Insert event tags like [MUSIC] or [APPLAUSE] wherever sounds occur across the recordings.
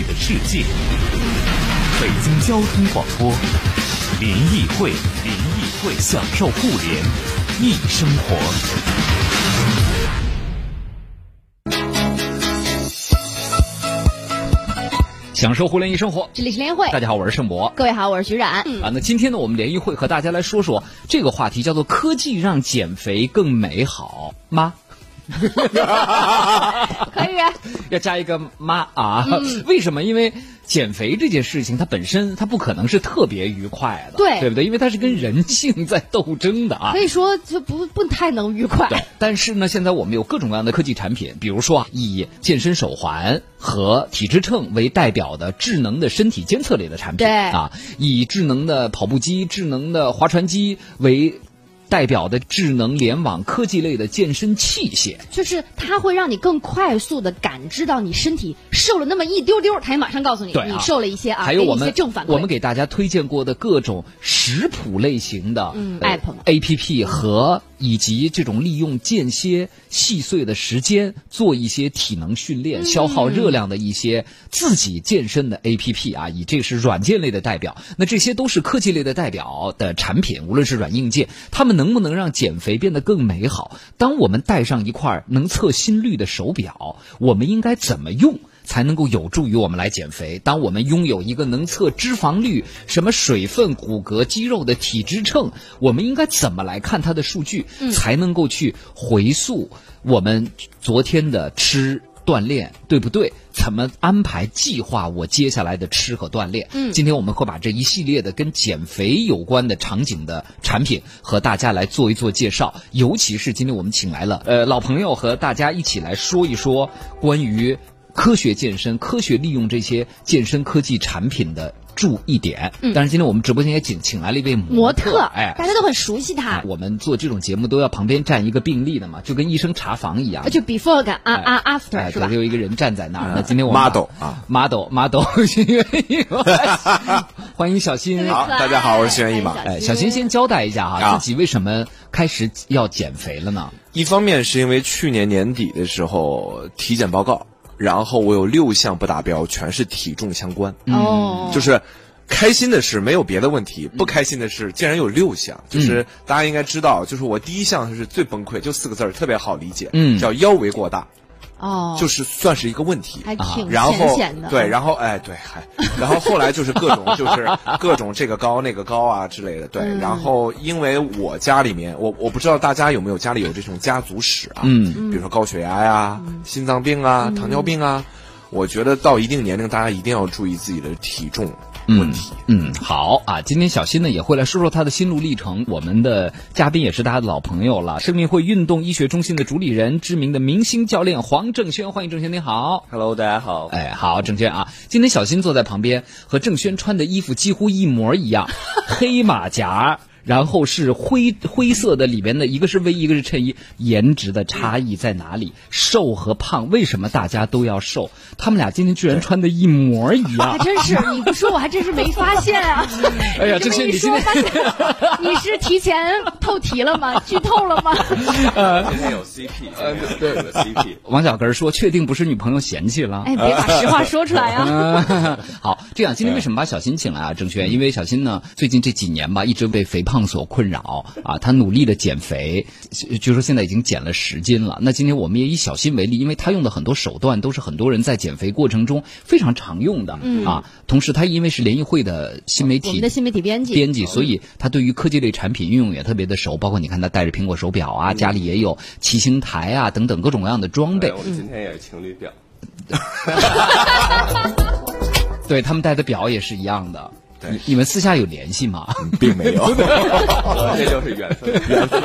艺的世界。北京交通广播，联谊会，联谊会，享受互联易生活。享受互联易生活，这里是联谊会，大家好，我是盛博。各位好，我是徐冉。啊，那今天呢，我们联谊会和大家来说说这个话题，叫做“科技让减肥更美好”吗？[LAUGHS] 可以，啊要加一个妈啊？为什么？因为减肥这件事情，它本身它不可能是特别愉快的，对对不对？因为它是跟人性在斗争的啊可。以说就不不太能愉快。对，但是呢，现在我们有各种各样的科技产品，比如说啊，以健身手环和体脂秤为代表的智能的身体监测类的产品，对啊，以智能的跑步机、智能的划船机为代表的智能联网科技类的健身器械。就是它会让你更快速的感知到你身体瘦了那么一丢丢，它也马上告诉你啊你瘦了一些啊，还有我们正反馈。我们给大家推荐过的各种食谱类型的、嗯呃 app 嘛 A P P 和以及这种利用间歇细碎的时间做一些体能训练、消耗热量的一些自己健身的 A P P 啊，以这是软件类的代表。那这些都是科技类的代表的产品，无论是软硬件，它们能不能让减肥变得更美好？当我们戴上一块能测心率的手表，我们应该怎么用？才能够有助于我们来减肥。当我们拥有一个能测脂肪率、什么水分、骨骼、肌肉的体脂秤，我们应该怎么来看它的数据，才能够去回溯我们昨天的吃？锻炼对不对？怎么安排计划我接下来的吃和锻炼？嗯，今天我们会把这一系列的跟减肥有关的场景的产品和大家来做一做介绍。尤其是今天我们请来了呃老朋友和大家一起来说一说关于科学健身、科学利用这些健身科技产品的注意点。但是，今天我们直播间也请请来了一位模特，哎，大家都很熟悉他，我们做这种节目都要旁边站一个病例的嘛，就跟医生查房一样。就 before 跟啊啊哎 after 是吧对，？有一个人站在那儿。那 [LAUGHS] 今天我们 model 啊，model model，[LAUGHS] 欢迎小新。好大家好我是轩逸嘛哎，小新先交代一下哈，啊自己为什么开始要减肥了呢？一方面是因为去年年底的时候体检报告，然后我有六项不达标，全是体重相关。哦，就是开心的是没有别的问题，不开心的是竟然有六项。就是大家应该知道，就是我第一项是最崩溃，就四个字儿，特别好理解，嗯。叫腰围过大，哦，就是算是一个问题。还挺然后浅显的。对，然后哎对，还然后后来就是各种就是 [LAUGHS] 各种这个高那个高啊之类的，对。嗯然后因为我家里面，我我不知道大家有没有家里有这种家族史啊，嗯比如说高血压呀、心脏病啊、糖尿病啊，我觉得到一定年龄，大家一定要注意自己的体重问题。嗯，好啊，今天小新呢也会来说说他的心路历程。我们的嘉宾也是大家的老朋友了，生命会运动医学中心的主理人，知名的明星教练黄正轩，欢迎正轩，你好。Hello，大家好。哎，好，正轩啊，今天小新坐在旁边，和正轩穿的衣服几乎一模一样，[LAUGHS] 黑马甲。然后是灰灰色的，里边的一个是卫衣，一个是衬衣，颜值的差异在哪里？瘦和胖，为什么大家都要瘦？他们俩今天居然穿的一模一样还。真是，你不说我还真是没发现啊！[LAUGHS] 哎呀，这么一郑轩，你今说，天发现 [LAUGHS] 你是提前透题了吗？剧透了吗？今天有 CP，对对有 CP。[LAUGHS] 王小根说，确定不是女朋友嫌弃了？哎，别把实话说出来啊！好，这样今天为什么把小新请来啊？郑轩，因为小新呢，最近这几年吧，一直被肥胖所困扰啊，他努力的减肥，据说现在已经减了十斤了。那今天我们也以小新为例，因为他用的很多手段都是很多人在减肥过程中非常常用的、啊。同时，他因为是联谊会的新媒体我们的新媒体编辑，编辑，所以他对于科技类产品运用也特别的熟。包括你看他戴着苹果手表啊，家里也有骑行台啊等等各种各样的装备对，。我今天也是情侣表。[LAUGHS] 对他们戴的表也是一样的。对你你们私下有联系吗？并没有。[LAUGHS] 这 [LAUGHS] 就是缘分。[LAUGHS] 缘分。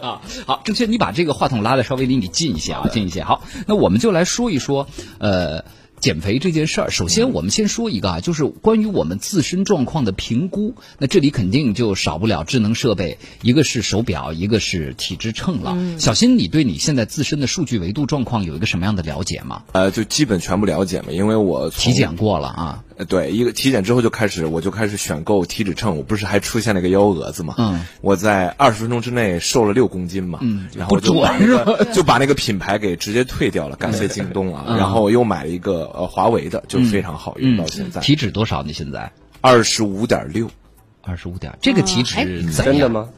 啊，好，正确，你把这个话筒拉的稍微离你近一些啊，近一些。好，那我们就来说一说，呃。减肥这件事儿，首先我们先说一个啊，就是关于我们自身状况的评估。那这里肯定就少不了智能设备，一个是手表，一个是体脂秤了。嗯小新，你对你现在自身的数据维度状况有一个什么样的了解吗？呃，就基本全部了解嘛，因为我体检过了啊？呃对，一个体检之后就开始，我就开始选购体脂秤。我不是还出现了一个幺蛾子嘛？嗯，我在二十分钟之内瘦了六公斤嘛。嗯然后就把那个就把那个品牌给直接退掉了，感谢京东啊。嗯然后又买了一个呃华为的，就非常好用到现在，体脂多少？你现在二十五点六。二十五点，这个体哎脂？真的吗？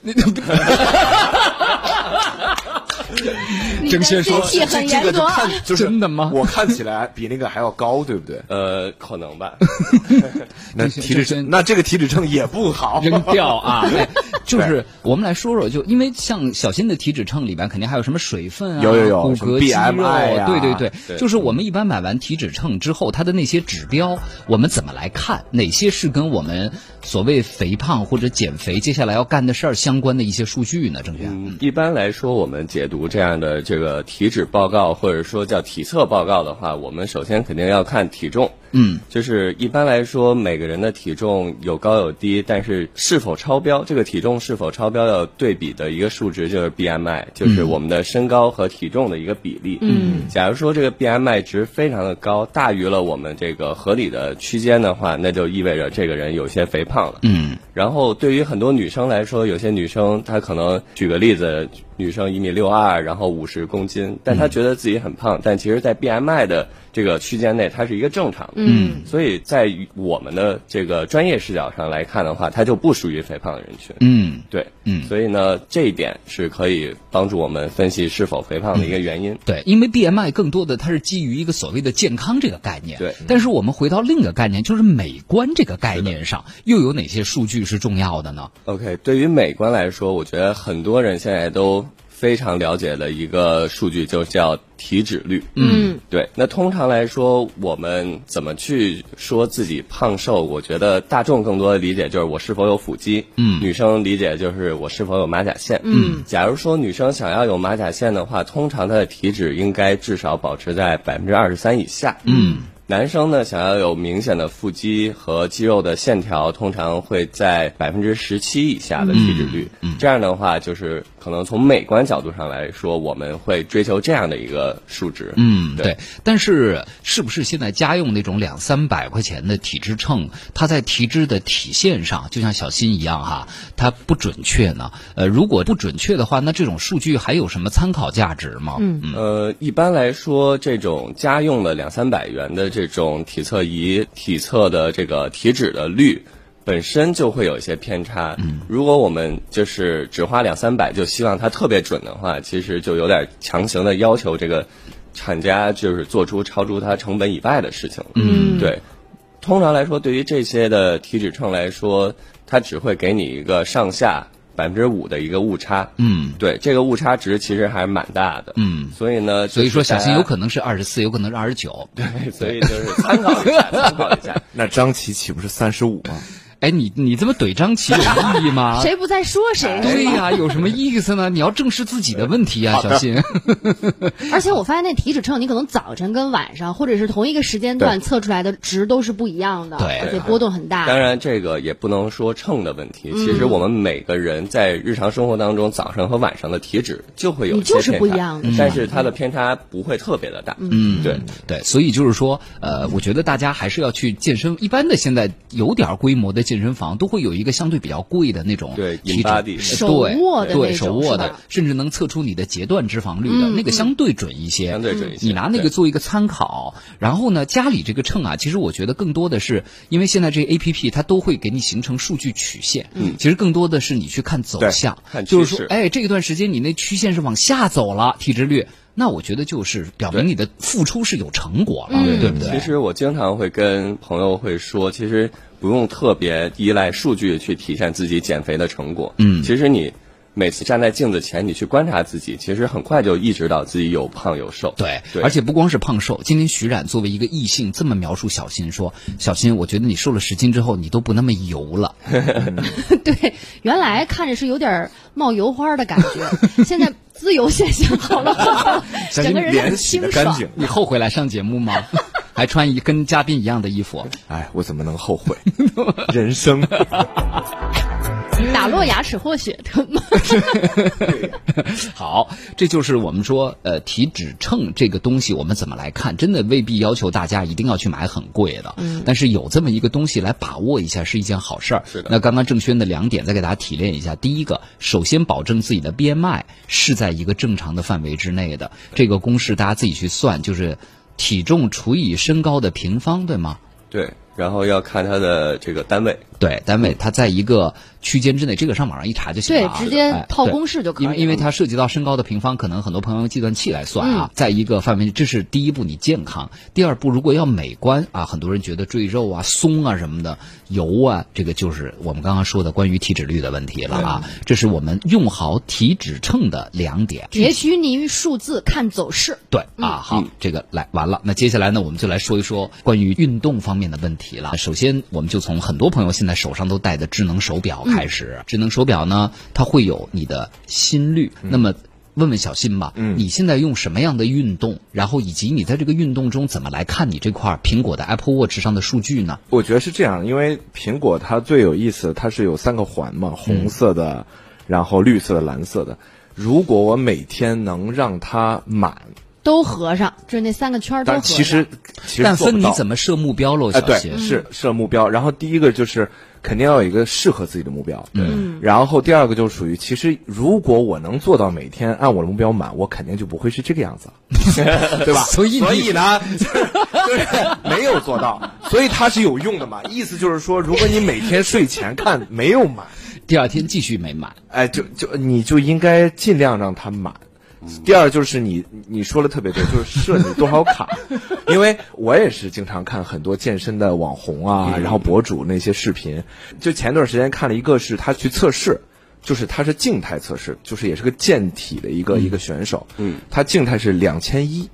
你 [LAUGHS] 的 [LAUGHS] 郑先说心气很严格这个就。看就是真的吗我看起来比那个还要高，对不对？呃，可能吧。[LAUGHS] 那 [LAUGHS] 体脂这那这个体脂秤也不好。扔掉啊！哎就是我们来说说，就因为像小新的体脂秤里边肯定还有什么水分啊，有有有骨骼肌肉呀对对对，对就是我们一般买完体脂秤之后，它的那些指标，我们怎么来看？哪些是跟我们所谓肥胖或者减肥接下来要干的事儿相关的一些数据呢？郑轩，嗯，一般来说，我们解读这样的这个体脂报告，或者说叫体测报告的话，我们首先肯定要看体重。嗯，就是一般来说，每个人的体重有高有低，但是是否超标，这个体重是否超标要对比的一个数值就是 BMI，就是我们的身高和体重的一个比例。嗯，假如说这个 BMI 值非常的高，大于了我们这个合理的区间的话，那就意味着这个人有些肥胖了。嗯然后对于很多女生来说，有些女生她可能举个例子，女生一米六二，然后五十公斤，但她觉得自己很胖，但其实，在 BMI 的这个区间内，它是一个正常的。嗯，所以在于我们的这个专业视角上来看的话，它就不属于肥胖的人群。嗯对，嗯所以呢，这一点是可以帮助我们分析是否肥胖的一个原因。对，因为 BMI 更多的它是基于一个所谓的健康这个概念。对但是我们回到另一个概念，就是美观这个概念上，又有哪些数据是重要的呢？OK，对于美观来说，我觉得很多人现在都非常了解的一个数据，就叫体脂率。嗯，对。那通常来说，我们怎么去说自己胖瘦？我觉得大众更多的理解就是我是否有腹肌，嗯女生理解就是我是否有马甲线，嗯。假如说女生想要有马甲线的话，通常她的体脂应该至少保持在百分之二十三以下，嗯。男生呢，想要有明显的腹肌和肌肉的线条，通常会在百分之十七以下的体脂率。嗯这样的话，就是可能从美观角度上来说，我们会追求这样的一个数值。嗯，对对。但是是不是现在家用那种两三百块钱的体脂秤，它在体脂的体现上，就像小新一样哈，它不准确呢？呃，如果不准确的话，那这种数据还有什么参考价值吗？嗯呃，一般来说，这种家用的两三百元的这种体测仪，体测的这个体脂的率。本身就会有一些偏差。嗯，如果我们就是只花两三百就希望它特别准的话，其实就有点强行的要求这个厂家就是做出超出它成本以外的事情了。嗯对。通常来说，对于这些的体脂秤来说，它只会给你一个上下百分之五的一个误差。嗯对，这个误差值其实还是蛮大的。嗯。所以呢，所以说，小新有可能，能是二十四，有可能是二十九。对，所以就是参考一下，参考一下。[LAUGHS] 那张琪岂不是三十五吗？哎，你你这么怼张琪有意义吗？[LAUGHS] 谁不在说谁？对呀、有什么意思呢？你要正视自己的问题呀、小新。[LAUGHS] 而且我发现那体脂秤，你可能早晨跟晚上，或者是同一个时间段测出来的值都是不一样的，对而且波动很大。当然，这个也不能说秤的问题。其实我们每个人在日常生活当中，早上和晚上的体脂就会有一些你就是偏差不一样的但是它的偏差不会特别的大。嗯，对。对，所以就是说，呃，我觉得大家还是要去健身。一般的现在有点规模的健身房都会有一个相对比较贵的那种对体脂手对对握的那种手握的是吧，甚至能测出你的截断脂肪率的、那个相对准一些。相对准一些你拿那个做一个参考。然后呢，家里这个秤啊，其实我觉得更多的是因为现在这 A P P 它都会给你形成数据曲线。嗯，其实更多的是你去看走向，看就是说，趋势哎，这一段时间你那曲线是往下走了，体脂率。那我觉得就是表明你的付出是有成果了，嗯对不对？其实我经常会跟朋友会说，其实不用特别依赖数据去体现自己减肥的成果。嗯其实你每次站在镜子前，你去观察自己，其实很快就意识到自己有胖有瘦。对，对而且不光是胖瘦，今天徐冉作为一个异性这么描述小新说：“ [LAUGHS] 小新，我觉得你瘦了十斤之后，你都不那么油了。[LAUGHS] [LAUGHS] 对，原来看着是有点冒油花的感觉，现在自由现象好了，整个人洗清爽。得干净。你后悔来上节目吗？还穿一跟嘉宾一样的衣服？哎，我怎么能后悔？[LAUGHS] 人生。打落牙齿或血吞吗？[LAUGHS] 好，这就是我们说，呃，体脂秤这个东西，我们怎么来看？真的未必要求大家一定要去买很贵的，嗯，但是有这么一个东西来把握一下是一件好事儿。是的那刚刚郑轩的两点，再给大家提炼一下。第一个，首先保证自己的 BMI 是在一个正常的范围之内的，这个公式大家自己去算，就是体重除以身高的平方，对吗？对，然后要看它的这个单位。对，单位它在一个区间之内，这个上网上一查就行了啊。对直接套公式就可以因为因为它涉及到身高的平方，可能很多朋友用计算器来算嗯啊，在一个范围，这是第一步，你健康；第二步，如果要美观啊，很多人觉得赘肉啊、松啊什么的、油啊，这个就是我们刚刚说的关于体脂率的问题了啊。这是我们用好体脂秤的两点。也许你于数字看走势。对啊，好，这个来完了。那接下来呢，我们就来说一说关于运动方面的问题了。首先，我们就从很多朋友现在手上都戴的智能手表开始。智能手表呢，它会有你的心率。那么，问问小新吧，嗯你现在用什么样的运动？然后以及你在这个运动中怎么来看你这块苹果的 Apple Watch 上的数据呢？我觉得是这样，因为苹果它最有意思，它是有三个环嘛，红色的，然后绿色的、蓝色的。如果我每天能让它满，都合上，就是那三个圈儿都合上。但其实其实但做不到分你怎么设目标喽，哎，对，小新。是设目标。然后第一个就是肯定要有一个适合自己的目标，嗯然后第二个就属于，其实如果我能做到每天按我的目标满，我肯定就不会是这个样子了，[LAUGHS] 对吧？所以所以呢，就是就是没有做到，所以它是有用的嘛。意思就是说，如果你每天睡前看没有满，[LAUGHS] 第二天继续没满。哎，就就你就应该尽量让它满。第二就是你你说的特别对，就是设你多少卡，[LAUGHS] 因为我也是经常看很多健身的网红啊，然后博主那些视频，就前段时间看了一个是他去测试。就是他是静态测试，就是也是个健体的一个、一个选手，嗯，他静态是两千一，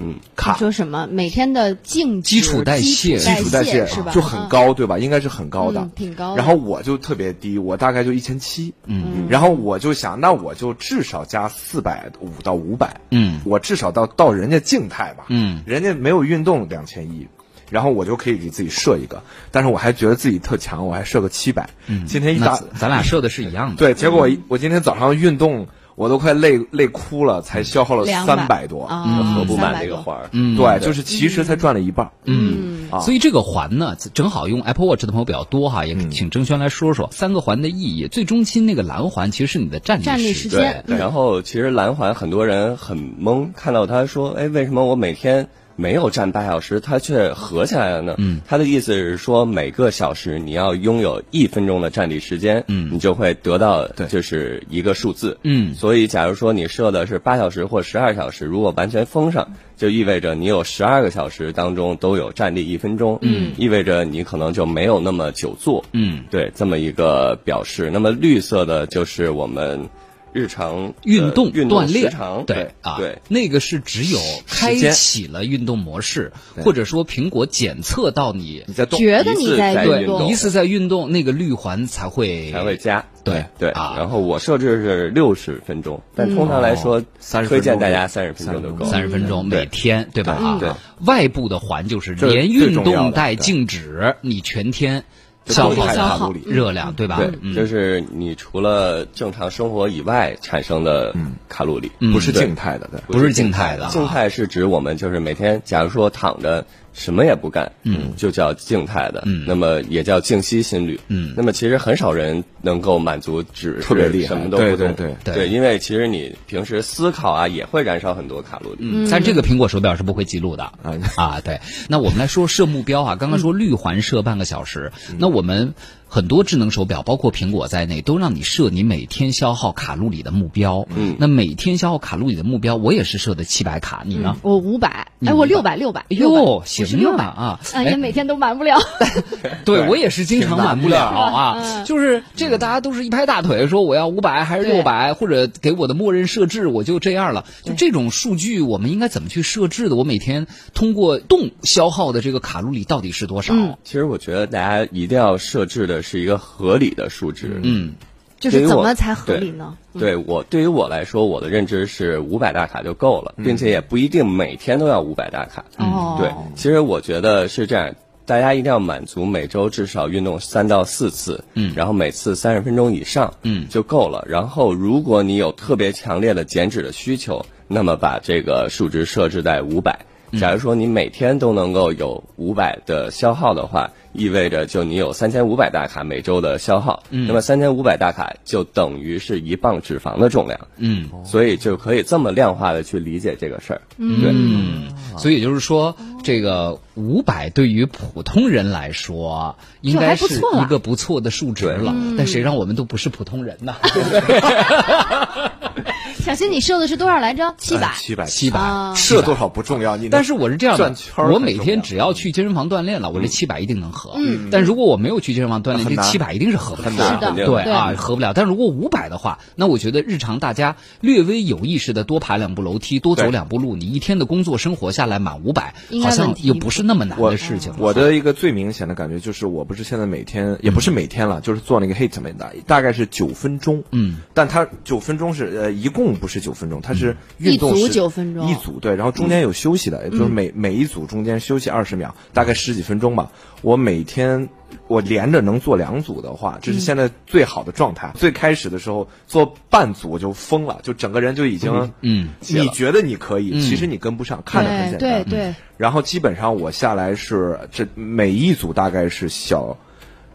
嗯，卡说什么？每天的净基础代谢基基础代谢是吧？就很高，对吧？应该是很高的，嗯挺高的然后我就特别低，我大概就一千七，嗯，然后我就想，那我就至少加四百五到五百，嗯我至少到到人家静态吧，嗯人家没有运动两千一。然后我就可以给自己设一个，但是我还觉得自己特强，我还设个七百。嗯，今天一打咱俩设的是一样的。对，结果我我今天早上运动，我都快累累哭了，才消耗了三百多。啊，合不满300多这个环儿。嗯对，就是其实才赚了一半。嗯，啊所以这个环呢，正好用 Apple Watch 的朋友比较多哈，也请郑轩来说说三个环的意义。最中心那个蓝环其实是你的站立时时间对，然后其实蓝环很多人很懵，看到他说，哎，为什么我每天没有站八小时，它却合起来了呢？嗯，他的意思是说，每个小时你要拥有一分钟的站立时间，嗯，你就会得到对。就是一个数字，嗯。所以假如说你设的是八小时或十二小时，如果完全封上，就意味着你有十二个小时当中都有站立一分钟，嗯，意味着你可能就没有那么久坐，嗯，对，这么一个表示。那么绿色的就是我们日常运动运动锻炼时长，对啊，对。那个是只有开启了运动模式，或者说苹果检测到你你在动，觉得你在运运动。一次在运动，那个绿环才会才会加，对对。啊。然后我设置是六十分钟，但通常来说，30推荐分钟大家三十分钟就够。三十分钟每天，对。吧？啊对。外部的环就是连运动带静止，你全天就消耗卡路里热量，对吧？对，嗯。就是你除了正常生活以外产生的卡路里，不是静态的，对。不是静态的啊。静态是指我们就是每天，假如说躺着什么也不干，嗯，就叫静态的，嗯。那么也叫静息心率，嗯。那么其实很少人能够满足只特别厉害。什么都不对对对对。因为其实你平时思考啊也会燃烧很多卡路里，嗯，但这个苹果手表是不会记录的。啊。啊。对，那我们来说设目标啊，刚刚说绿环设半个小时，那我们很多智能手表，包括苹果在内，都让你设你每天消耗卡路里的目标。嗯那每天消耗卡路里的目标，我也是设的七百卡，你呢？我五百，你哎，我500六百，六百，哎呦，是行六百啊啊！啊，也每天都满不了。[LAUGHS] 对我也是经常满不了啊，嗯就是这个大家都是一拍大腿说我要五百还是对六百，或者给我的默认设置我就这样了。就这种数据，我们应该怎么去设置的？我每天通过动消耗的这个卡路里到底是多少？嗯其实我觉得大家一定要设置的是一个合理的数值，嗯就是怎么才合理呢？嗯对我对于我来说，我的认知是五百大卡就够了，并且也不一定每天都要五百大卡。哦，对，其实我觉得是这样。大家一定要满足每周至少运动三到四次，嗯，然后每次三十分钟以上，嗯就够了。然后如果你有特别强烈的减脂的需求，那么把这个数值设置在五百。假如说你每天都能够有五百的消耗的话，意味着就你有三千五百大卡每周的消耗，那么三千五百大卡就等于是一磅脂肪的重量，嗯。所以就可以这么量化的去理解这个事儿。对，嗯，所以也就是说，这个五百对于普通人来说，应该是一个不错的数值了。但谁让我们都不是普通人呢？[LAUGHS] [LAUGHS] [LAUGHS] 小新，你设的是多少来着？七百。七百七百啊射多少不重要，你但是我是这样的转圈，我每天只要去健身房锻炼了，我这七百一定能合。嗯，但如果我没有去健身房锻炼，这七百一定是合不了很难是的对对啊，合不了。但如果五百的话，那我觉得日常大家略微有意识的多爬两步楼梯，多走两步路，你一天的工作生活下来满五百好像又不是那么难的事情了。我的一个最明显的感觉就是，我不是现在每天，也不是每天了，就是做那个 HIT 没的，大概是九分钟。嗯，但它九分钟是呃，一共不是九分钟，它是运动一组是9分钟。一组对，然后中间有休息的，也就是每每一组中间休息二十秒，大概十几分钟吧。我每天我连着能做两组的话，这是现在最好的状态。最开始的时候做半组我就疯了，就整个人就已经嗯，你觉得你可以，其实你跟不上，看着很简单。对对。对，然后基本上我下来是这每一组大概是小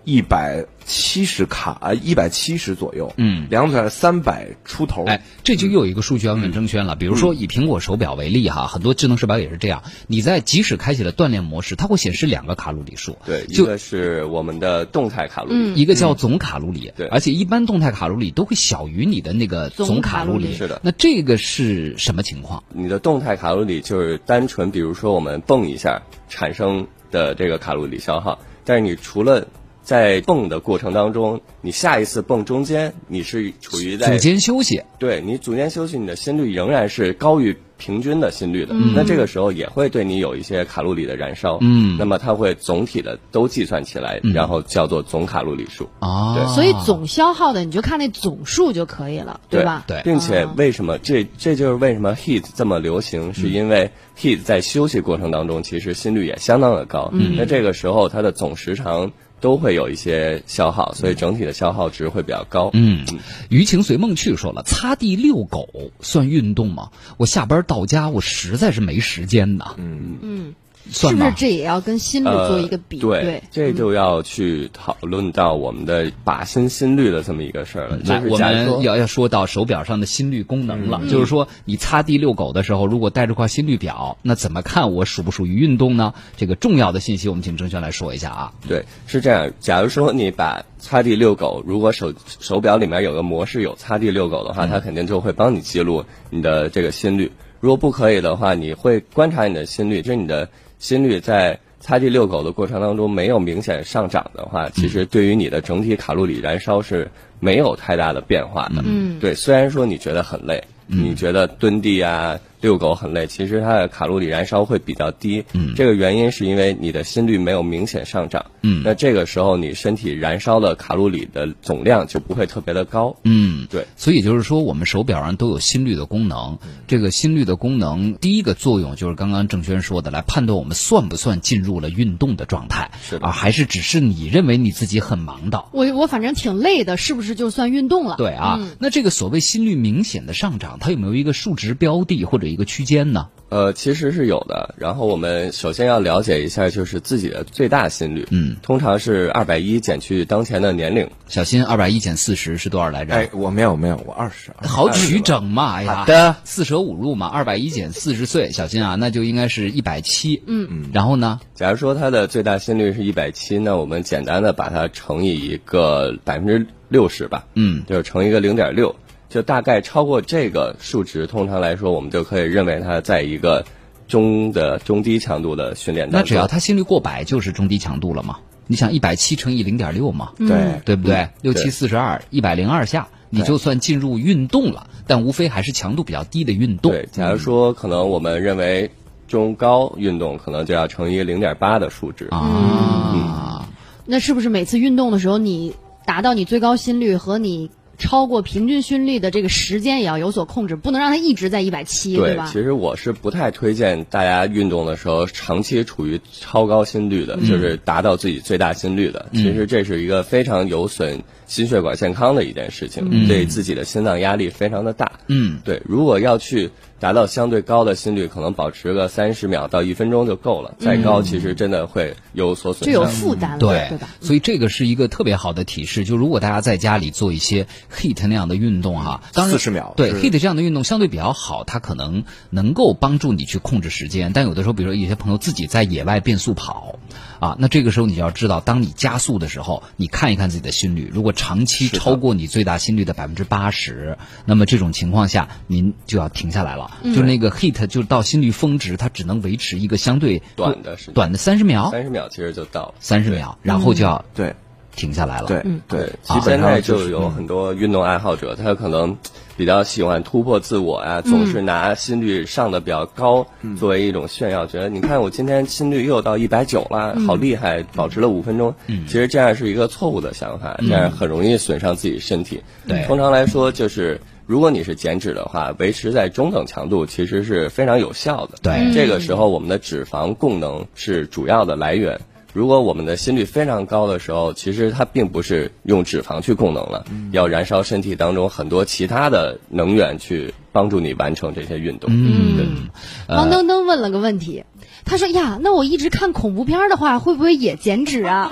一百七十卡啊，一百七十左右，嗯两组三百出头，哎，这就又有一个数据要问郑轩了。比如说以苹果手表为例哈，很多智能手表也是这样，你在即使开启了锻炼模式，它会显示两个卡路里数，对，一个是我们的动态卡路里，一个叫总卡路里，对而且一般动态卡路里都会小于你的那个总卡路里。总卡路里是的那这个是什么情况？你的动态卡路里就是单纯，比如说我们蹦一下产生的这个卡路里消耗，但是你除了在蹦的过程当中，你下一次蹦中间你是处于在组间休息，对你组间休息，你的心率仍然是高于平均的心率的，嗯。那这个时候也会对你有一些卡路里的燃烧，嗯。那么它会总体的都计算起来，然后叫做总卡路里数。啊，对。所以总消耗的你就看那总数就可以了，对吧？对。并且啊为什么这这就是为什么 heat 这么流行，是因为 heat 在休息过程当中，其实心率也相当的高。嗯。那这个时候它的总时长都会有一些消耗，所以整体的消耗值会比较高。嗯，余情随梦去说了，擦地遛狗算运动吗？我下班到家，我实在是没时间呐。嗯，嗯，是不是这也要跟心率做一个比呃、对对，这就要去讨论到我们的靶心心率的这么一个事儿了。就来，是我假如说们要要说到手表上的心率功能了，就是说你擦地遛狗的时候，如果带着块心率表，那怎么看我属不属于运动呢？这个重要的信息，我们请郑轩来说一下啊。对，是这样。假如说你把擦地遛狗，如果手手表里面有个模式有擦地遛狗的话，它肯定就会帮你记录你的这个心率。如果不可以的话，你会观察你的心率，就是你的心率在擦地遛狗的过程当中没有明显上涨的话，其实对于你的整体卡路里燃烧是没有太大的变化的。嗯。对，虽然说你觉得很累，你觉得蹲地啊、遛狗很累，其实它的卡路里燃烧会比较低。嗯，这个原因是因为你的心率没有明显上涨。嗯那这个时候你身体燃烧的卡路里的总量就不会特别的高。嗯，对，所以就是说，我们手表上都有心率的功能。这个心率的功能，第一个作用就是刚刚郑轩说的，来判断我们算不算进入了运动的状态，是的啊，还是只是你认为你自己很忙的。我我反正挺累的，是不是就算运动了？对啊，那这个所谓心率明显的上涨，它有没有一个数值标的或者一个区间呢？呃，其实是有的。然后我们首先要了解一下，就是自己的最大心率。嗯，通常是二百一减去当前的年龄。小心二百一减四十是多少来着？哎，我没有没有，我二十，好取整嘛！哎呀，好的，四舍五入嘛，二百一减四十岁，小心啊，那就应该是一百七。嗯嗯，然后呢？假如说它的最大心率是一百七，那我们简单的把它乘以一个百分之六十吧。嗯，就是乘一个零点六，就大概超过这个数值，通常来说，我们就可以认为它在一个中的中低强度的训练当中。那只要他心率过百，就是中低强度了嘛？你想一百七乘以零点六嘛，对，对不对？六七四十二，一百零二下，你就算进入运动了，但无非还是强度比较低的运动。对，假如说可能我们认为中高运动，可能就要乘以零点八的数值。啊，那是不是每次运动的时候，你达到你最高心率和你超过平均心率的这个时间也要有所控制，不能让它一直在一百七，对吧？其实我是不太推荐大家运动的时候长期处于超高心率的，就是达到自己最大心率的。其实这是一个非常有损心血管健康的一件事情，对自己的心脏压力非常的大。嗯，对，如果要去。达到相对高的心率，可能保持个三十秒到一分钟就够了。再高，其实真的会有所损伤，就有负担了，对对吧？所以这个是一个特别好的提示。就如果大家在家里做一些 HIT 那样的运动哈，当然四十秒，对 HIT 这样的运动相对比较好，它可能能够帮助你去控制时间。但有的时候，比如说有些朋友自己在野外变速跑啊，那这个时候你就要知道，当你加速的时候，你看一看自己的心率，如果长期超过你最大心率的百分之八十，那么这种情况下您就要停下来了。就那个 HIT。就到心率峰值，它只能维持一个相对短的时间，短的三十秒，三十秒其实就到了三十秒，然后就要对停下来了。对对，现在就有很多运动爱好者，他可能比较喜欢突破自我啊，总是拿心率上的比较高作为一种炫耀，觉得你看我今天心率又到一百九了，好厉害，保持了五分钟。其实这样是一个错误的想法，这样很容易损伤自己身体。对，通常来说就是。如果你是减脂的话，维持在中等强度其实是非常有效的。对，这个时候我们的脂肪供能是主要的来源。如果我们的心率非常高的时候，其实它并不是用脂肪去供能了，要燃烧身体当中很多其他的能源去帮助你完成这些运动。嗯，王登登问了个问题，他说：“呀，那我一直看恐怖片的话，会不会也减脂啊？”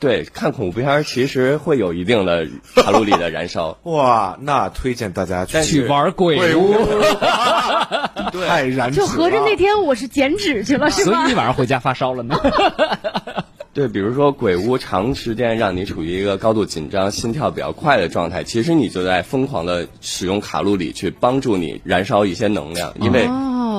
对，看恐怖片其实会有一定的卡路里的燃烧。[LAUGHS] 哇，那推荐大家去玩鬼屋，[LAUGHS] 太燃就合着那天我是减脂去了，是吧？所以你晚上回家发烧了呢。[LAUGHS] 对，比如说鬼屋长时间让你处于一个高度紧张、心跳比较快的状态，其实你就在疯狂的使用卡路里去帮助你燃烧一些能量，因为。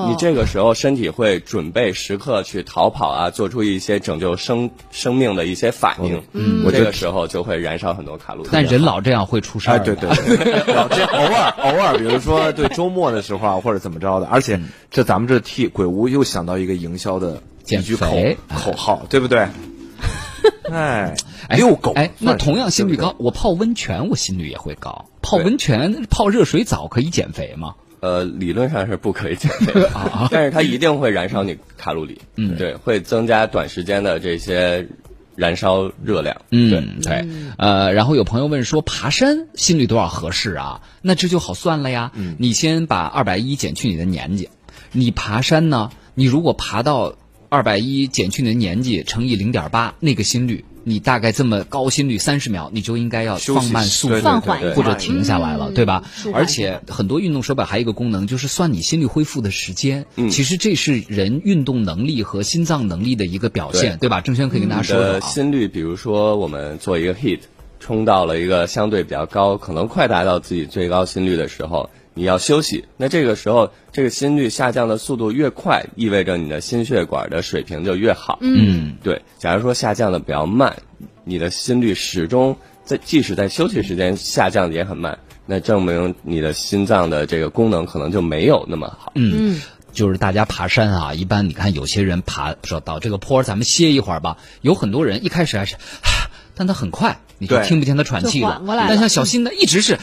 你这个时候身体会准备时刻去逃跑啊，做出一些拯救生生命的一些反应。嗯，我这个时候就会燃烧很多卡路里。但人老这样会出事儿。对对对，[LAUGHS] 老这样偶尔偶尔，比如说对周末的时候啊，或者怎么着的。而且这咱们这替鬼屋又想到一个营销的一句口口号，对不对？[LAUGHS] 哎，遛狗哎，那同样心率高，我泡温泉我心率也会高。泡温泉泡热水澡可以减肥吗？呃，理论上是不可以减肥 [LAUGHS] 啊，[LAUGHS] 但是它一定会燃烧你卡路里，嗯，对，会增加短时间的这些燃烧热量，嗯，对，呃，然后有朋友问说，爬山心率多少合适啊？那这就好算了呀，嗯。你先把二百一减去你的年纪，你爬山呢，你如果爬到二百一减去你的年纪乘以零点八，那个心率。你大概这么高心率三十秒，你就应该要放慢速度，放缓或者停下来了，对吧？而且很多运动手表还有一个功能，就是算你心率恢复的时间。其实这是人运动能力和心脏能力的一个表现，对吧？郑轩可以跟大家说说。心率，比如说我们做一个 hit，冲到了一个相对比较高，可能快达到自己最高心率的时候。你要休息，那这个时候这个心率下降的速度越快，意味着你的心血管的水平就越好。嗯，对。假如说下降的比较慢，你的心率始终在，即使在休息时间下降的也很慢，那证明你的心脏的这个功能可能就没有那么好。嗯，就是大家爬山啊，一般你看有些人爬说到这个坡，咱们歇一会儿吧。有很多人一开始还是，[SIGHS] 但他很快你就听不见他喘气了。但像小新呢，一直是。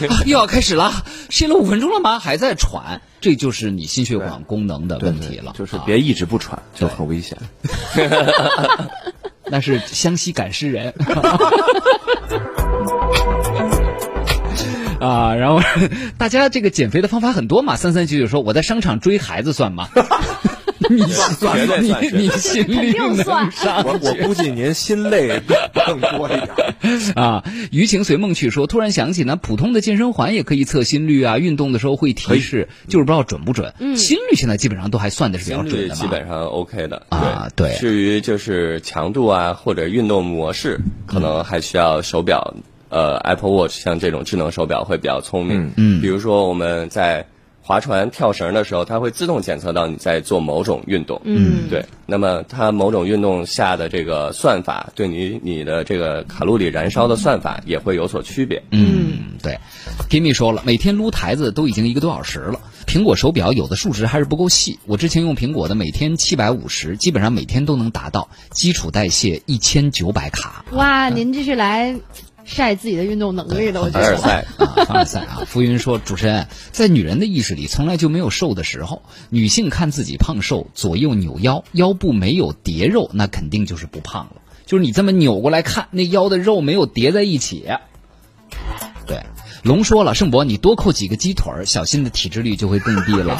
[LAUGHS] 又要开始了，歇了五分钟了吗？还在喘，这就是你心血管功能的问题了。就是别一直不喘，就很危险。[LAUGHS] [LAUGHS] 那是湘西赶尸人。啊，然后大家这个减肥的方法很多嘛。三三九九说：“我在商场追孩子算吗？”你算算，你你心率能上？我我估计您心累更多一点啊。余情随梦去说，突然想起呢，普通的健身环也可以测心率啊，运动的时候会提示，就是不知道准不准。心率现在基本上都还算的是比较准的基本上 OK 的啊。对，至于就是强度啊，或者运动模式，可能还需要手表，呃，Apple Watch 像这种智能手表会比较聪明。嗯，比如说我们在。划船、跳绳的时候，它会自动检测到你在做某种运动。嗯，对。那么它某种运动下的这个算法，对你你的这个卡路里燃烧的算法也会有所区别。嗯，对。Kimi 说了，每天撸台子都已经一个多小时了。苹果手表有的数值还是不够细。我之前用苹果的，每天七百五十，基本上每天都能达到基础代谢一千九百卡。哇，您这是来晒自己的运动能力的，我觉得。凡尔赛，啊，凡尔赛啊！浮云说，主持人在女人的意识里从来就没有瘦的时候，女性看自己胖瘦，左右扭腰，腰部没有叠肉，那肯定就是不胖了。就是你这么扭过来看，那腰的肉没有叠在一起。对，龙说了，盛博，你多扣几个鸡腿儿，小新的体脂率就会更低了。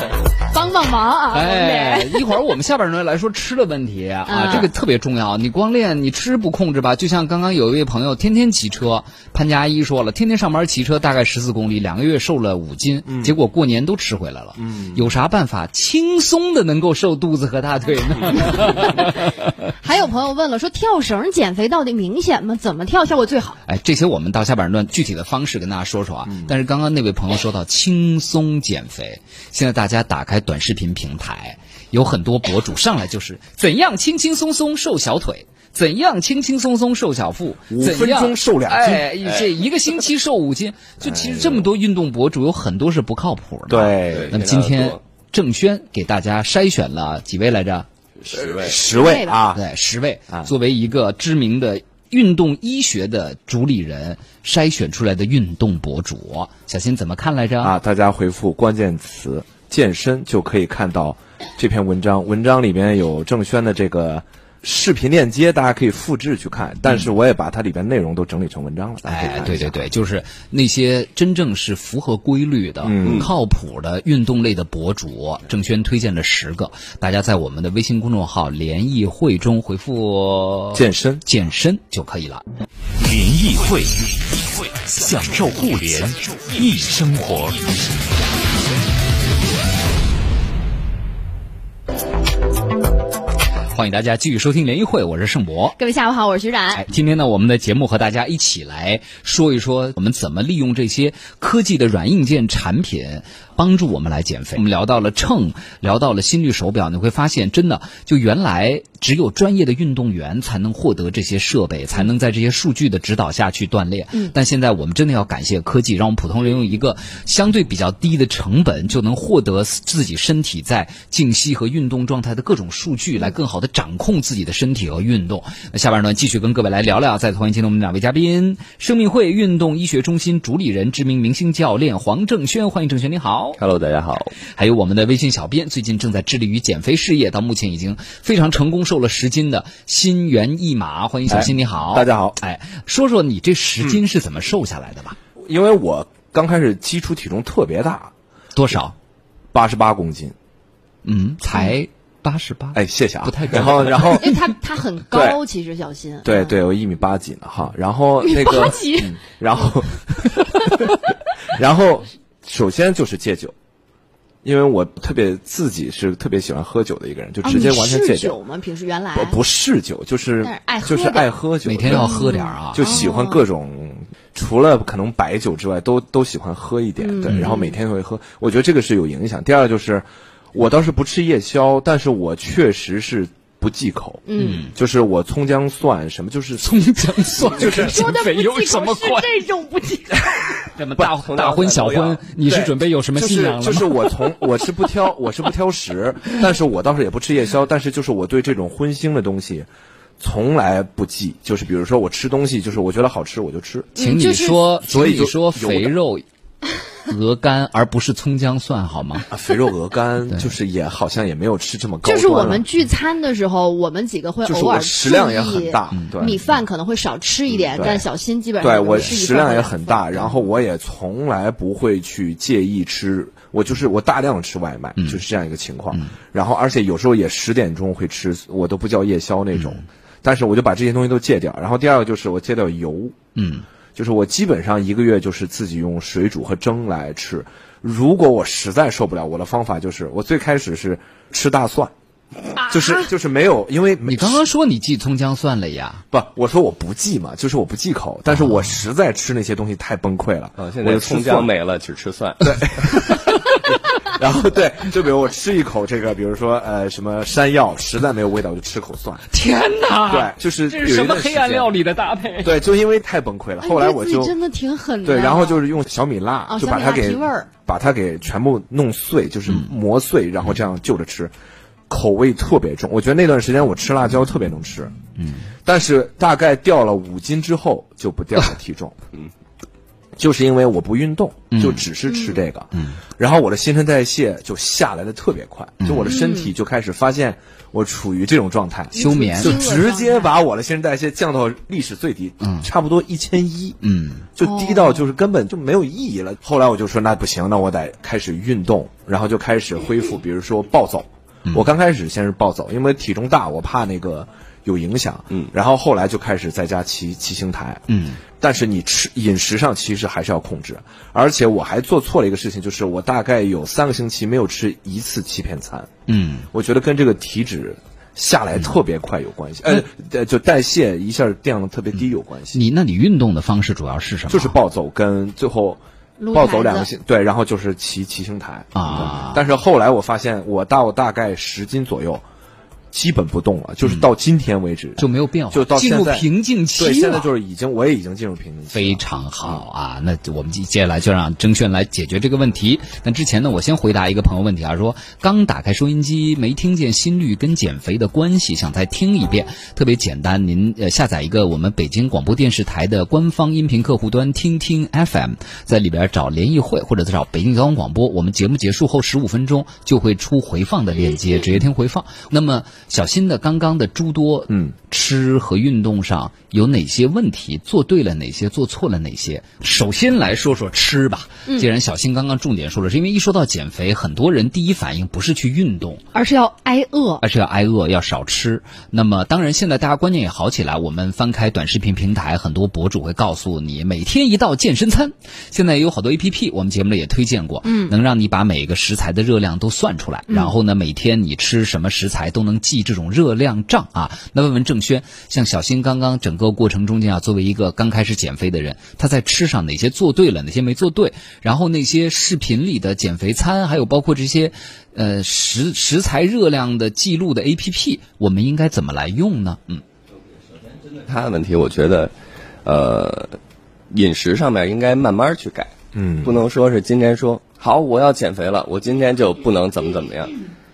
帮帮忙啊！哎，一会儿我们下半段来说吃的问题啊，嗯这个特别重要。你光练，你吃不控制吧？就像刚刚有一位朋友天天骑车，潘佳一说了，天天上班骑车大概十四公里，两个月瘦了五斤，结果过年都吃回来了。嗯，有啥办法轻松的能够瘦肚子和大腿呢？[LAUGHS] 还有朋友问了，说跳绳减肥到底明显吗？怎么跳效果最好？哎，这些我们到下半段具体的方式跟大家说说啊。但是刚刚那位朋友说到轻松减肥，现在大家打开短视频平台，有很多博主上来就是怎样轻轻松松瘦小腿。怎样轻轻松松瘦小腹？五怎样分钟瘦两斤哎，这一个星期瘦五斤，就其实这么多运动博主有很多是不靠谱的。。对，那么今天郑轩给大家筛选了几位来着？十位，十位啊，对，十位啊作为一个知名的运动医学的主理人筛选出来的运动博主，小新怎么看来着？啊，大家回复关键词“健身”就可以看到这篇文章。文章里面有郑轩的这个视频链接，大家可以复制去看。但是我也把它里边内容都整理成文章了，大家可以哎，看一下对对对，就是那些真正是符合规律的、嗯靠谱的运动类的博主，郑轩推荐了十个，大家在我们的微信公众号“联谊会”中回复“健身健身”就可以了。联谊会，享受互联易生活。欢迎大家继续收听联谊会，我是盛博。各位下午好，我是徐冉。哎，今天呢，我们的节目和大家一起来说一说，我们怎么利用这些科技的软硬件产品帮助我们来减肥。我们聊到了秤，聊到了心率手表，你会发现，真的就原来只有专业的运动员才能获得这些设备，才能在这些数据的指导下去锻炼。嗯，但现在我们真的要感谢科技，让我们普通人用一个相对比较低的成本，就能获得自己身体在静息和运动状态的各种数据，来更好的掌控自己的身体和运动。那下半段继续跟各位来聊聊，再次欢迎今天我们两位嘉宾，生命会运动医学中心主理人、知名明星教练黄正轩，欢迎正轩，你好。Hello，大家好。还有我们的微信小编，最近正在致力于减肥事业，到目前已经非常成功，瘦了十斤的心猿意马，欢迎小新，哎你好，大家好哎，说说你这十斤是怎么瘦下来的吧？因为我刚开始基础体重特别大，多少？八十八公斤。嗯，才八十八。哎，谢谢啊。不太高然后，然后，因为他他很高，其实小新。嗯，对对，我一米八几呢哈。然后那个，八几嗯然后，[LAUGHS] 然后首先就是戒酒，因为我特别自己是特别喜欢喝酒的一个人，就啊直接完全戒酒吗？平时原来不不是酒，就是爱喝就是爱喝酒，每天要喝点啊。就喜欢各种，除了可能白酒之外，都都喜欢喝一点，对，然后每天会喝，我觉得这个是有影响。第二就是，我倒是不吃夜宵，但是我确实是不忌口，嗯，就是我葱姜蒜什么，就是葱姜蒜就是 [LAUGHS] 说的不忌口有什么是关？这种不忌口。[LAUGHS] 什么大大荤小荤？你是准备有什么信仰了吗？就是我从 [LAUGHS] 我是不挑，我是不挑食，但是我倒是也不吃夜宵，但是就是我对这种荤腥的东西。从来不忌，就是比如说我吃东西，就是我觉得好吃我就吃，请你说，所以说有的肥肉、鹅肝，而不是葱姜蒜，好吗？啊，肥肉鹅肝就是也好像也没有吃这么高端就是我们聚餐的时候，我们几个会就是偶尔我食量也很大对。米饭可能会少吃一点，对。但小心基本上对我食量也很大，然后我也从来不会去介意吃，我就是我大量吃外卖，就是这样一个情况。然后而且有时候也十点钟会吃，我都不叫夜宵那种，但是我就把这些东西都戒掉。然后第二个就是我戒掉油，嗯，就是我基本上一个月就是自己用水煮和蒸来吃。如果我实在受不了，我的方法就是我最开始是吃大蒜，就是就是没有，因为你刚刚说你忌葱姜蒜了呀？不，我说我不忌嘛，就是我不忌口，但是我实在吃那些东西太崩溃了，啊，现我就吃在葱姜蒜没了，只吃蒜。然后对，就比如我吃一口这个，比如说呃什么山药，实在没有味道，我就吃口蒜。天哪！对，就是这是什么黑暗料？理的搭配？对，就因为太崩溃了，哎后来我就真的挺狠的。对，然后就是用小米辣，就把它给味把它给全部弄碎，就是磨碎，然后这样就着吃。口味特别重。我觉得那段时间我吃辣椒特别能吃，嗯，但是大概掉了五斤之后就不掉了体重，[LAUGHS] 嗯。就是因为我不运动，就只是吃这个，嗯，然后我的新陈代谢就下来的特别快，就我的身体就开始发现我处于这种状态，休眠。就直接把我的新陈代谢降到历史最低，差不多一千一，嗯，就低到就是根本就没有意义了。后来我就说那不行，那我得开始运动，然后就开始恢复，比如说暴走。我刚开始先是暴走，因为体重大，我怕那个有影响，嗯，然后后来就开始在家骑骑行台，嗯，但是你吃饮食上其实还是要控制，而且我还做错了一个事情，就是我大概有三个星期没有吃一次欺骗餐，嗯，我觉得跟这个体脂下来特别快有关系，呃，呃就代谢一下降的特别低有关系，你那你运动的方式主要是什么？就是暴走跟最后暴走两个星，对，然后就是骑骑行台。啊。但是后来我发现，我到大概十斤左右，基本不动了，就是到今天为止就没有变化，就到进入瓶颈期了。对，现在就是已经我也已经进入瓶颈期了，非常好啊！那我们接接下来就让郑轩来解决这个问题。那之前呢，我先回答一个朋友问题啊，说刚打开收音机没听见心率跟减肥的关系，想再听一遍。特别简单，您呃下载一个我们北京广播电视台的官方音频客户端，听听 FM，在里边找联谊会或者找北京交通广播。我们节目结束后十五分钟就会出回放的链接，直接听回放。那么小新的刚刚的诸多嗯吃和运动上有哪些问题？做对了哪些？做错了哪些？首先来说说吃吧。既然小新刚刚重点说了，是因为一说到减肥，很多人第一反应不是去运动，而是要挨饿。而是要挨饿，要少吃。那么，当然现在大家观念也好起来，我们翻开短视频平台，很多博主会告诉你每天一道健身餐。现在也有好多 A P P，我们节目里也推荐过，嗯，能让你把每个食材的热量都算出来，然后呢，每天你吃什么食材都能记这种热量账啊。那问问郑轩，像小新刚刚整个过程中间啊，作为一个刚开始减肥的人，他在吃上哪些做对了，哪些没做对，然后那些视频里的减肥餐，还有包括这些。呃，食食材热量的记录的 A P P，我们应该怎么来用呢？嗯，他的问题，我觉得，呃，饮食上面应该慢慢去改，嗯不能说是今天说好我要减肥了，我今天就不能怎么怎么样。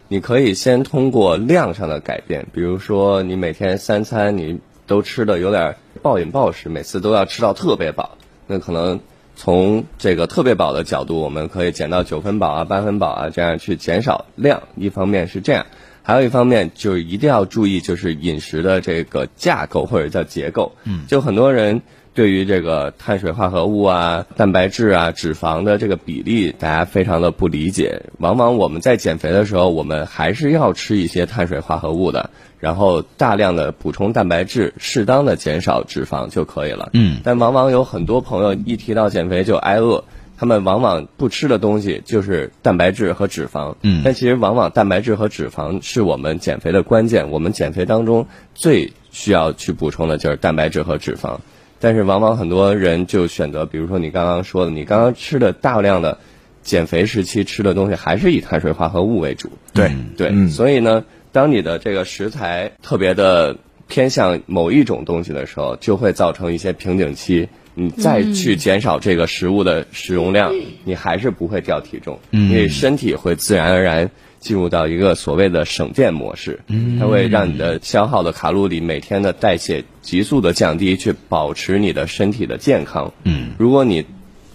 你可以先通过量上的改变，比如说你每天三餐你都吃的有点暴饮暴食，每次都要吃到特别饱，那可能从这个特别饱的角度，我们可以减到九分饱啊、八分饱啊，这样去减少量。一方面是这样，还有一方面就是一定要注意，就是饮食的这个架构或者叫结构。嗯，就很多人对于这个碳水化合物啊、蛋白质啊、脂肪的这个比例，大家非常的不理解。往往我们在减肥的时候，我们还是要吃一些碳水化合物的，然后大量的补充蛋白质，适当的减少脂肪就可以了。嗯，但往往有很多朋友一提到减肥就挨饿。他们往往不吃的东西就是蛋白质和脂肪，嗯但其实往往蛋白质和脂肪是我们减肥的关键。我们减肥当中最需要去补充的就是蛋白质和脂肪，但是往往很多人就选择，比如说你刚刚说的，你刚刚吃的大量的减肥时期吃的东西还是以碳水化合物为主，对对，嗯。所以呢，当你的这个食材特别的偏向某一种东西的时候，就会造成一些瓶颈期。你再去减少这个食物的使用量，你还是不会掉体重，因为身体会自然而然进入到一个所谓的省电模式，它会让你的消耗的卡路里每天的代谢急速的降低，去保持你的身体的健康。嗯，如果你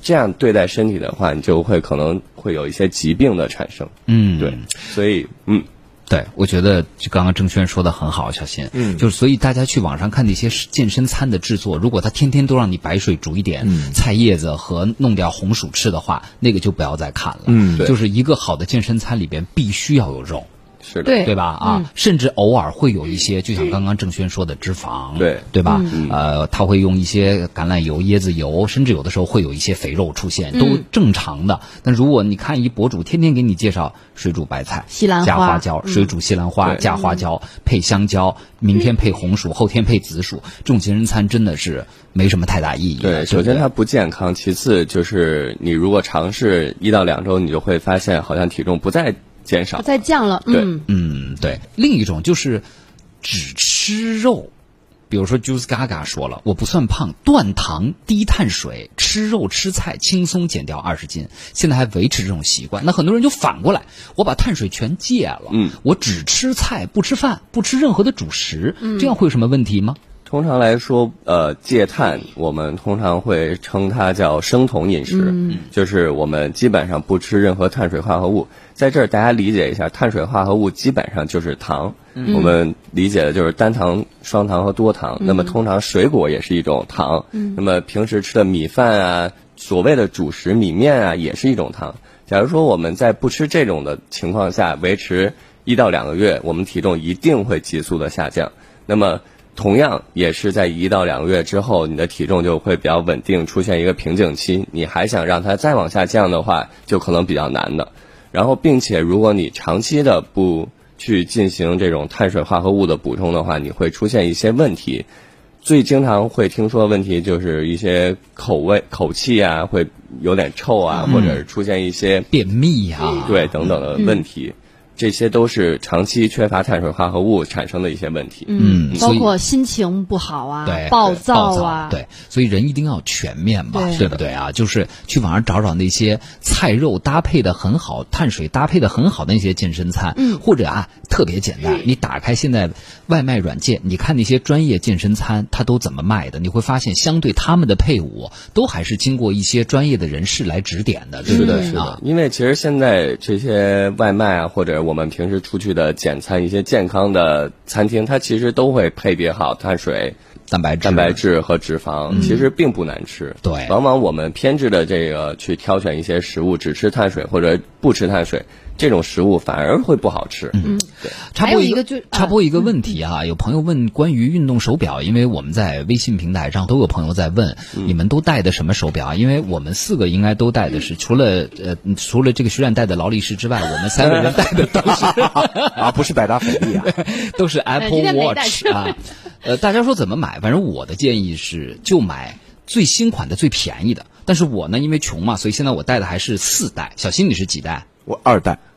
这样对待身体的话，你就会可能会有一些疾病的产生。嗯，对，所以嗯。对，我觉得就刚刚郑轩说的很好，小新，嗯就是所以大家去网上看那些健身餐的制作，如果他天天都让你白水煮一点菜叶子和弄点红薯吃的话，那个就不要再看了。嗯对就是一个好的健身餐里边必须要有肉。是的，对对吧？啊，甚至偶尔会有一些，就像刚刚郑轩说的脂肪，对。对吧？呃，他会用一些橄榄油、椰子油，甚至有的时候会有一些肥肉出现，都正常的。但如果你看一博主天天给你介绍水煮白菜、西兰花加花椒，水煮西兰花加花椒配香蕉，明天配红薯，后天配紫薯，这种健身餐真的是没什么太大意义的。对，不首先它不健康，其次就是你如果尝试一到两周，你就会发现好像体重不再减少。再降了，对嗯，嗯，对。另一种就是只吃肉，比如说 Juice Gaga 说了，我不算胖，断糖、低碳水，吃肉吃菜，轻松减掉二十斤，现在还维持这种习惯。那很多人就反过来，我把碳水全戒了，嗯，我只吃菜，不吃饭，不吃任何的主食，这样会有什么问题吗？通常来说，呃，戒碳我们通常会称它叫生酮饮食，就是我们基本上不吃任何碳水化合物。在这儿大家理解一下，碳水化合物基本上就是糖，我们理解的就是单糖、双糖和多糖。那么通常水果也是一种糖，那么平时吃的米饭啊，所谓的主食米面啊，也是一种糖。假如说我们在不吃这种的情况下维持一到两个月，我们体重一定会急速的下降。那么同样也是在一到两个月之后，你的体重就会比较稳定，出现一个瓶颈期。你还想让它再往下降的话，就可能比较难的。然后，并且如果你长期的不去进行这种碳水化合物的补充的话，你会出现一些问题。最经常会听说的问题就是一些口味、口气啊，会有点臭啊，或者是出现一些便秘呀、对等等的问题。这些都是长期缺乏碳水化合物产生的一些问题。嗯包括心情不好啊，对，暴躁躁啊，对，所以人一定要全面嘛，对对不对啊？就是去网上找找那些菜肉搭配的很好、碳水搭配的很好的那些健身餐，嗯或者啊特别简单，你打开现在外卖软件，你看那些专业健身餐，它都怎么卖的？你会发现，相对他们的配伍都还是经过一些专业的人士来指点的，对不对？是的啊，，因为其实现在这些外卖啊，或者我们平时出去的简餐，一些健康的餐厅，它其实都会配比好碳水、蛋白质，蛋白质和脂肪，其实并不难吃。对。往往我们偏执的这个去挑选一些食物，只吃碳水或者不吃碳水，这种食物反而会不好吃。嗯，对。插播一还有一个就插播一个问题哈、有朋友问关于运动手表，因为我们在微信平台上都有朋友在问，你们都戴的什么手表啊？因为我们四个应该都戴的是，除了呃除了这个徐冉戴的劳力士之外，[LAUGHS] 我们三个人戴的都是 [LAUGHS] 啊，不是百达翡丽啊，[LAUGHS] 都是 Apple Watch 啊。呃，大家说怎么买？反正我的建议是就买最新款的最便宜的。但是我呢，因为穷嘛，所以现在我戴的还是四代。小新你是几代？我二代。[LAUGHS]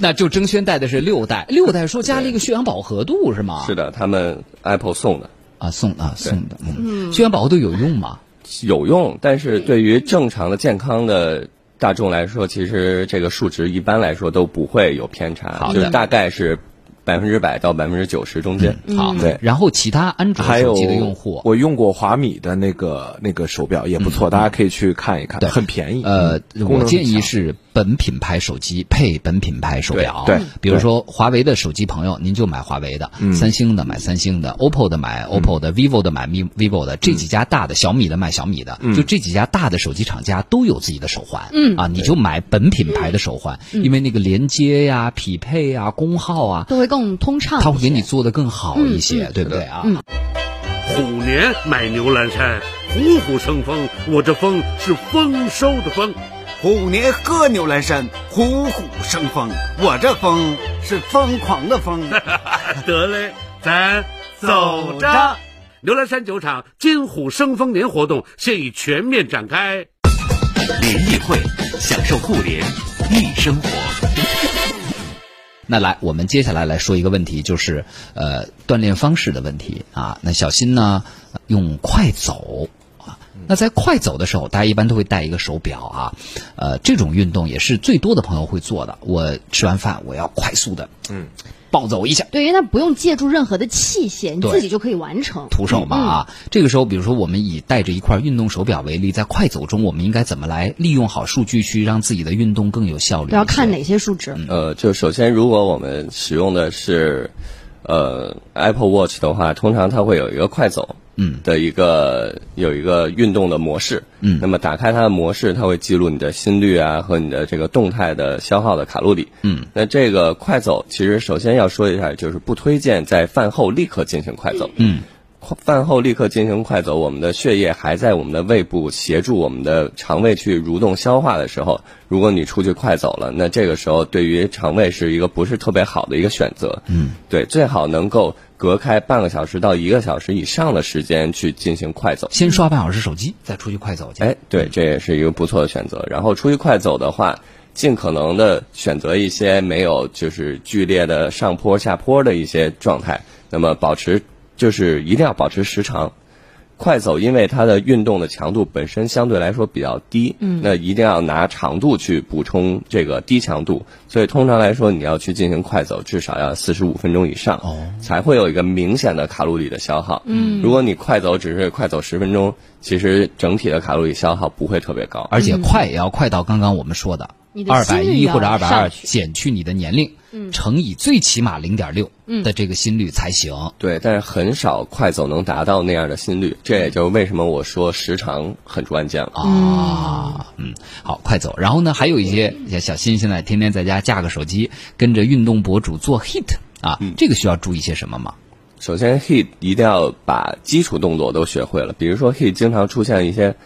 那就争轩带的是六代，六代说加了一个血氧饱和度是吗？是的，他们 Apple 送的啊，送啊送的，嗯，血氧饱和度有用吗？有用，但是对于正常的健康的大众来说，其实这个数值一般来说都不会有偏差，好就是大概是百分之百到百分之九十中间。好，对。然后其他安卓还有手机的用户，我用过华米的那个那个手表也不错，大家可以去看一看，对。很便宜。呃，我建议是本品牌手机配本品牌手表。对对比如说华为的手机朋友，您就买华为的；三星的买三星的；OPPO 的买 OPPO 的；vivo 的买 vivo 的。这几家大的，小米的买小米的，就这几家大的手机厂家都有自己的手环。嗯啊，你就买本品牌的手环，因为那个连接呀、匹配呀、功耗啊，都会更通畅。它会给你做的更好一些，对不对啊？虎年买牛栏山，虎虎生风。我这风是丰收的丰。虎年喝牛栏山，虎虎生风。我这风是疯狂的疯。[LAUGHS] 得嘞，咱走着。牛栏山酒厂金虎生风年活动现已全面展开。联谊会，享受互联易生活。那来，我们接下来来说一个问题，就是呃锻炼方式的问题啊。那小新呢呃用快走啊，那在快走的时候，大家一般都会带一个手表啊。呃，这种运动也是最多的朋友会做的。我吃完饭，我要快速的嗯暴走一下。对，因为它不用借助任何的器械，你自己就可以完成。徒手嘛啊，这个时候，比如说我们以带着一块运动手表为例，在快走中，我们应该怎么来利用好数据，去让自己的运动更有效率？要看哪些数值。呃，就首先，如果我们使用的是呃 Apple Watch 的话，通常它会有一个快走，嗯。的一个有一个运动的模式，嗯。那么打开它的模式，它会记录你的心率啊和你的这个动态的消耗的卡路里，嗯，那这个快走其实首先要说一下，就是不推荐在饭后立刻进行快走，嗯。饭后立刻进行快走，我们的血液还在我们的胃部协助我们的肠胃去蠕动消化的时候，如果你出去快走了，那这个时候对于肠胃是一个不是特别好的一个选择。嗯，对，最好能够隔开半个小时到一个小时以上的时间去进行快走。先刷半小时手机，再出去快走去。哎，对，这也是一个不错的选择。然后出去快走的话，尽可能的选择一些没有就是剧烈的上坡下坡的一些状态，那么保持就是一定要保持时长。快走，因为它的运动的强度本身相对来说比较低，嗯，那一定要拿长度去补充这个低强度。所以通常来说，你要去进行快走，至少要四十五分钟以上，哦，才会有一个明显的卡路里的消耗。嗯，如果你快走只是快走十分钟，其实整体的卡路里消耗不会特别高，而且快也要快到刚刚我们说的二百一或者二百二，减去你的年龄。乘以最起码零点六的这个心率才行。对，但是很少快走能达到那样的心率，这也就是为什么我说时长很关键了啊。嗯，好，快走。然后呢，还有一些像小新现在天天在家架个手机，跟着运动博主做 hit 啊，这个需要注意些什么吗？首先，hit 一定要把基础动作都学会了，比如说 hit 经常出现一些。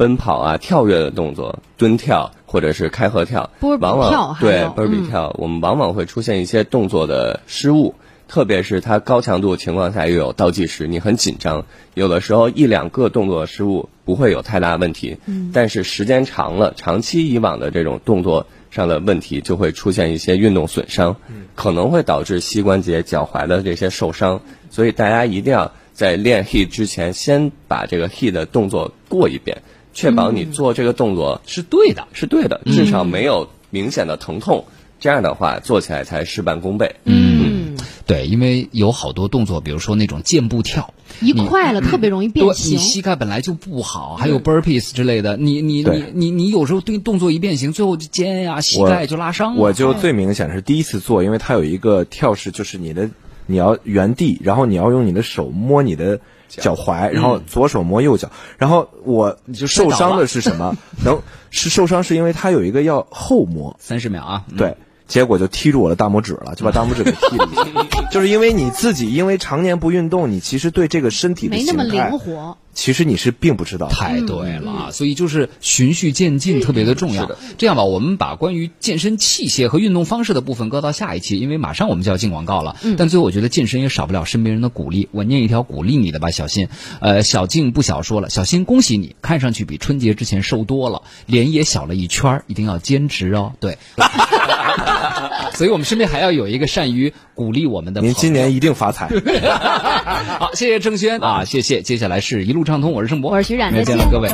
奔跑啊，跳跃的动作，蹲跳或者是开合跳，往往对波比跳，我们往往会出现一些动作的失误，特别是它高强度情况下又有倒计时，你很紧张，有的时候一两个动作失误不会有太大问题，但是时间长了，长期以往的这种动作上的问题就会出现一些运动损伤，可能会导致膝关节、脚踝的这些受伤，所以大家一定要在练 h e a t 之前，先把这个 h e a t 的动作过一遍。确保你做这个动作是对的，是对的，至少没有明显的疼痛，这样的话做起来才事半功倍。嗯，对，因为有好多动作，比如说那种箭步跳，一快了特别容易变形。你膝盖本来就不好，还有 burpees 之类的，你你你你你有时候对动作一变形，最后肩呀膝盖就拉伤了。我就最明显是第一次做，因为它有一个跳式，就是你的你要原地，然后你要用你的手摸你的。脚踝，然后左手摸右脚，然后我就受伤的是什么？[LAUGHS] 能是受伤是因为他有一个要后摸三十秒啊？对。结果就踢住我的大拇指了，就把大拇指给踢了。[LAUGHS] 就是因为你自己因为常年不运动，你其实对这个身体的没那么灵活。其实你是并不知道。太对了，所以就是循序渐进特别的重要。这样吧，我们把关于健身器械和运动方式的部分搁到下一期，因为马上我们就要进广告了。但最后我觉得健身也少不了身边人的鼓励。我念一条鼓励你的吧，小新。呃，小静不小说了，小新恭喜你，看上去比春节之前瘦多了，脸也小了一圈一定要坚持哦。对。所以我们身边还要有一个善于鼓励我们的。您今年一定发财。好，谢谢郑轩啊，谢谢。接下来是一路畅通，我是盛博，我是徐冉，再见了各位。